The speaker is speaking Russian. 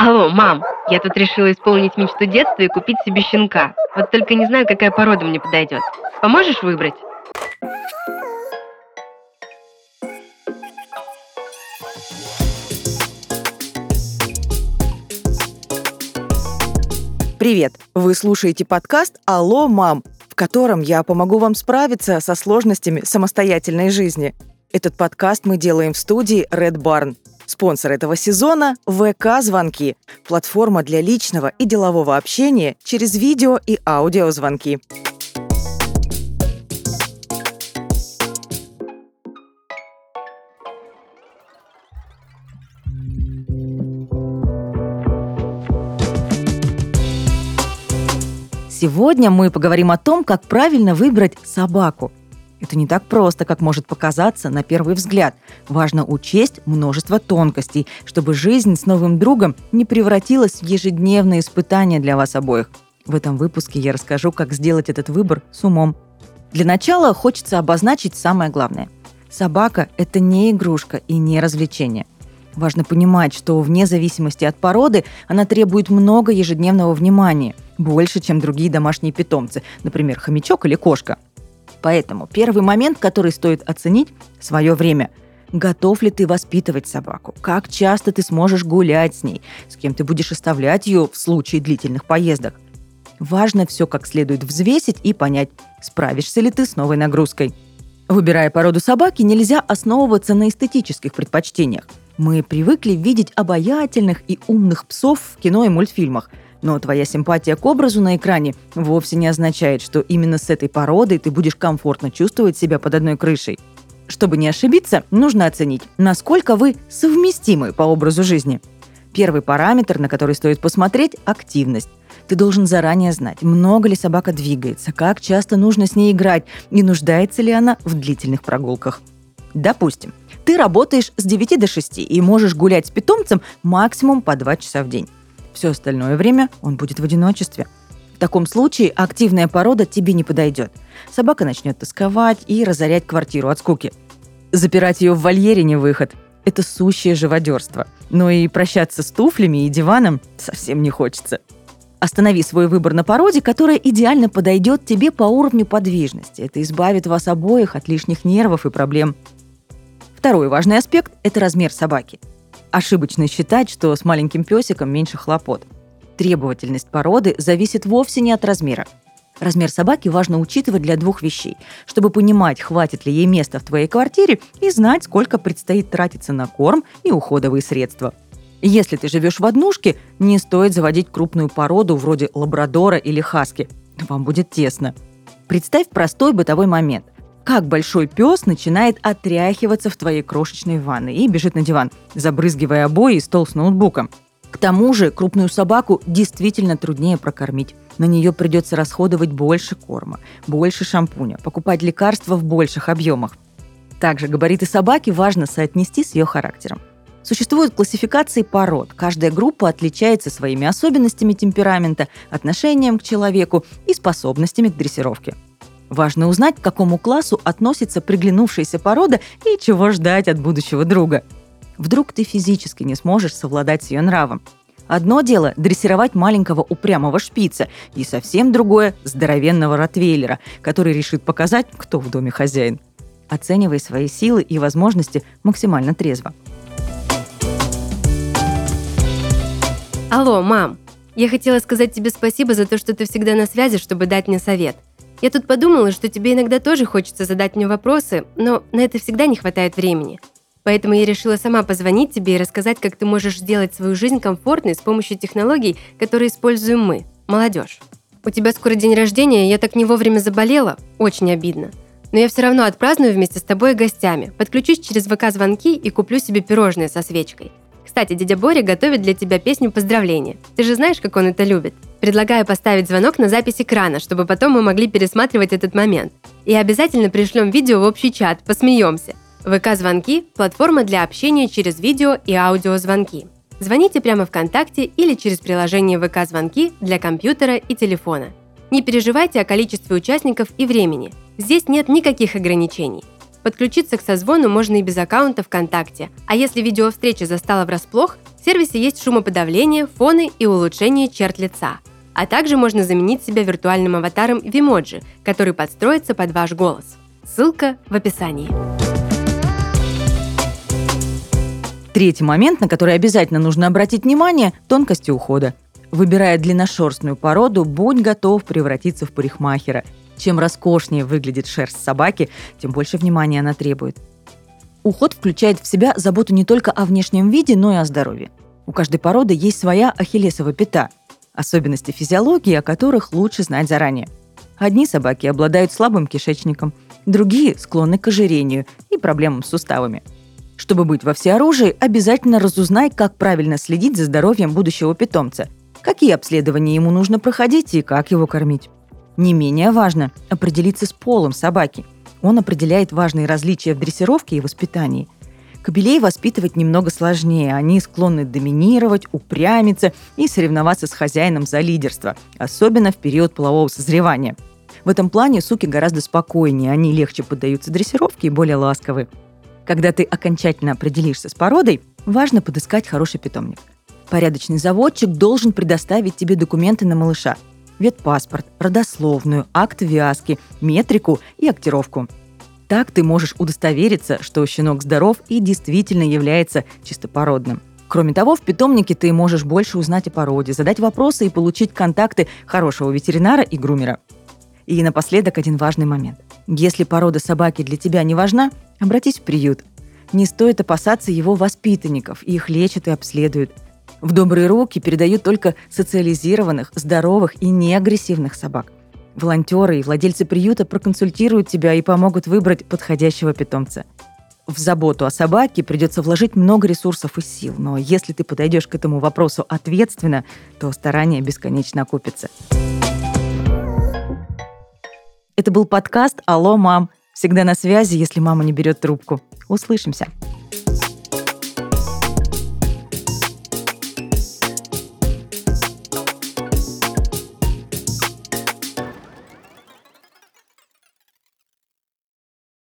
Алло, мам, я тут решила исполнить мечту детства и купить себе щенка. Вот только не знаю, какая порода мне подойдет. Поможешь выбрать? Привет! Вы слушаете подкаст «Алло, мам», в котором я помогу вам справиться со сложностями самостоятельной жизни. Этот подкаст мы делаем в студии Red Barn. Спонсор этого сезона – ВК-звонки – платформа для личного и делового общения через видео и аудиозвонки. Сегодня мы поговорим о том, как правильно выбрать собаку. Это не так просто, как может показаться на первый взгляд. Важно учесть множество тонкостей, чтобы жизнь с новым другом не превратилась в ежедневное испытание для вас обоих. В этом выпуске я расскажу, как сделать этот выбор с умом. Для начала хочется обозначить самое главное. Собака – это не игрушка и не развлечение – Важно понимать, что вне зависимости от породы она требует много ежедневного внимания, больше, чем другие домашние питомцы, например, хомячок или кошка. Поэтому первый момент, который стоит оценить – свое время. Готов ли ты воспитывать собаку? Как часто ты сможешь гулять с ней? С кем ты будешь оставлять ее в случае длительных поездок? Важно все как следует взвесить и понять, справишься ли ты с новой нагрузкой. Выбирая породу собаки, нельзя основываться на эстетических предпочтениях. Мы привыкли видеть обаятельных и умных псов в кино и мультфильмах, но твоя симпатия к образу на экране вовсе не означает, что именно с этой породой ты будешь комфортно чувствовать себя под одной крышей. Чтобы не ошибиться, нужно оценить, насколько вы совместимы по образу жизни. Первый параметр, на который стоит посмотреть – активность. Ты должен заранее знать, много ли собака двигается, как часто нужно с ней играть и нуждается ли она в длительных прогулках. Допустим, ты работаешь с 9 до 6 и можешь гулять с питомцем максимум по 2 часа в день. Все остальное время он будет в одиночестве. В таком случае активная порода тебе не подойдет. Собака начнет тосковать и разорять квартиру от скуки. Запирать ее в вольере не выход. Это сущее живодерство. Но и прощаться с туфлями и диваном совсем не хочется. Останови свой выбор на породе, которая идеально подойдет тебе по уровню подвижности. Это избавит вас обоих от лишних нервов и проблем. Второй важный аспект – это размер собаки. Ошибочно считать, что с маленьким песиком меньше хлопот. Требовательность породы зависит вовсе не от размера. Размер собаки важно учитывать для двух вещей, чтобы понимать, хватит ли ей места в твоей квартире и знать, сколько предстоит тратиться на корм и уходовые средства. Если ты живешь в однушке, не стоит заводить крупную породу вроде лабрадора или хаски. Вам будет тесно. Представь простой бытовой момент – как большой пес начинает отряхиваться в твоей крошечной ванной и бежит на диван, забрызгивая обои и стол с ноутбуком. К тому же крупную собаку действительно труднее прокормить. На нее придется расходовать больше корма, больше шампуня, покупать лекарства в больших объемах. Также габариты собаки важно соотнести с ее характером. Существуют классификации пород. Каждая группа отличается своими особенностями темперамента, отношением к человеку и способностями к дрессировке. Важно узнать, к какому классу относится приглянувшаяся порода и чего ждать от будущего друга. Вдруг ты физически не сможешь совладать с ее нравом. Одно дело – дрессировать маленького упрямого шпица, и совсем другое – здоровенного ротвейлера, который решит показать, кто в доме хозяин. Оценивай свои силы и возможности максимально трезво. Алло, мам! Я хотела сказать тебе спасибо за то, что ты всегда на связи, чтобы дать мне совет – я тут подумала, что тебе иногда тоже хочется задать мне вопросы, но на это всегда не хватает времени. Поэтому я решила сама позвонить тебе и рассказать, как ты можешь сделать свою жизнь комфортной с помощью технологий, которые используем мы, молодежь. У тебя скоро день рождения, я так не вовремя заболела, очень обидно. Но я все равно отпраздную вместе с тобой и гостями, подключусь через ВК-звонки и куплю себе пирожные со свечкой. Кстати, дядя Боря готовит для тебя песню поздравления. Ты же знаешь, как он это любит. Предлагаю поставить звонок на запись экрана, чтобы потом мы могли пересматривать этот момент. И обязательно пришлем видео в общий чат, посмеемся. ВК-звонки – платформа для общения через видео и аудиозвонки. Звоните прямо ВКонтакте или через приложение ВК-звонки для компьютера и телефона. Не переживайте о количестве участников и времени. Здесь нет никаких ограничений – Подключиться к созвону можно и без аккаунта ВКонтакте. А если видеовстреча застала врасплох, в сервисе есть шумоподавление, фоны и улучшение черт лица. А также можно заменить себя виртуальным аватаром Vimoji, который подстроится под ваш голос. Ссылка в описании. Третий момент, на который обязательно нужно обратить внимание – тонкости ухода. Выбирая длинношерстную породу, будь готов превратиться в парикмахера. Чем роскошнее выглядит шерсть собаки, тем больше внимания она требует. Уход включает в себя заботу не только о внешнем виде, но и о здоровье. У каждой породы есть своя ахиллесова пята, особенности физиологии, о которых лучше знать заранее. Одни собаки обладают слабым кишечником, другие склонны к ожирению и проблемам с суставами. Чтобы быть во всеоружии, обязательно разузнай, как правильно следить за здоровьем будущего питомца, какие обследования ему нужно проходить и как его кормить. Не менее важно определиться с полом собаки. Он определяет важные различия в дрессировке и воспитании. Кобелей воспитывать немного сложнее. Они склонны доминировать, упрямиться и соревноваться с хозяином за лидерство, особенно в период полового созревания. В этом плане суки гораздо спокойнее, они легче поддаются дрессировке и более ласковы. Когда ты окончательно определишься с породой, важно подыскать хороший питомник. Порядочный заводчик должен предоставить тебе документы на малыша – ветпаспорт, родословную, акт вязки, метрику и актировку. Так ты можешь удостовериться, что щенок здоров и действительно является чистопородным. Кроме того, в питомнике ты можешь больше узнать о породе, задать вопросы и получить контакты хорошего ветеринара и грумера. И напоследок один важный момент. Если порода собаки для тебя не важна, обратись в приют. Не стоит опасаться его воспитанников, их лечат и обследуют – в добрые руки передают только социализированных, здоровых и неагрессивных собак. Волонтеры и владельцы приюта проконсультируют тебя и помогут выбрать подходящего питомца. В заботу о собаке придется вложить много ресурсов и сил, но если ты подойдешь к этому вопросу ответственно, то старания бесконечно окупятся. Это был подкаст «Алло, мам». Всегда на связи, если мама не берет трубку. Услышимся.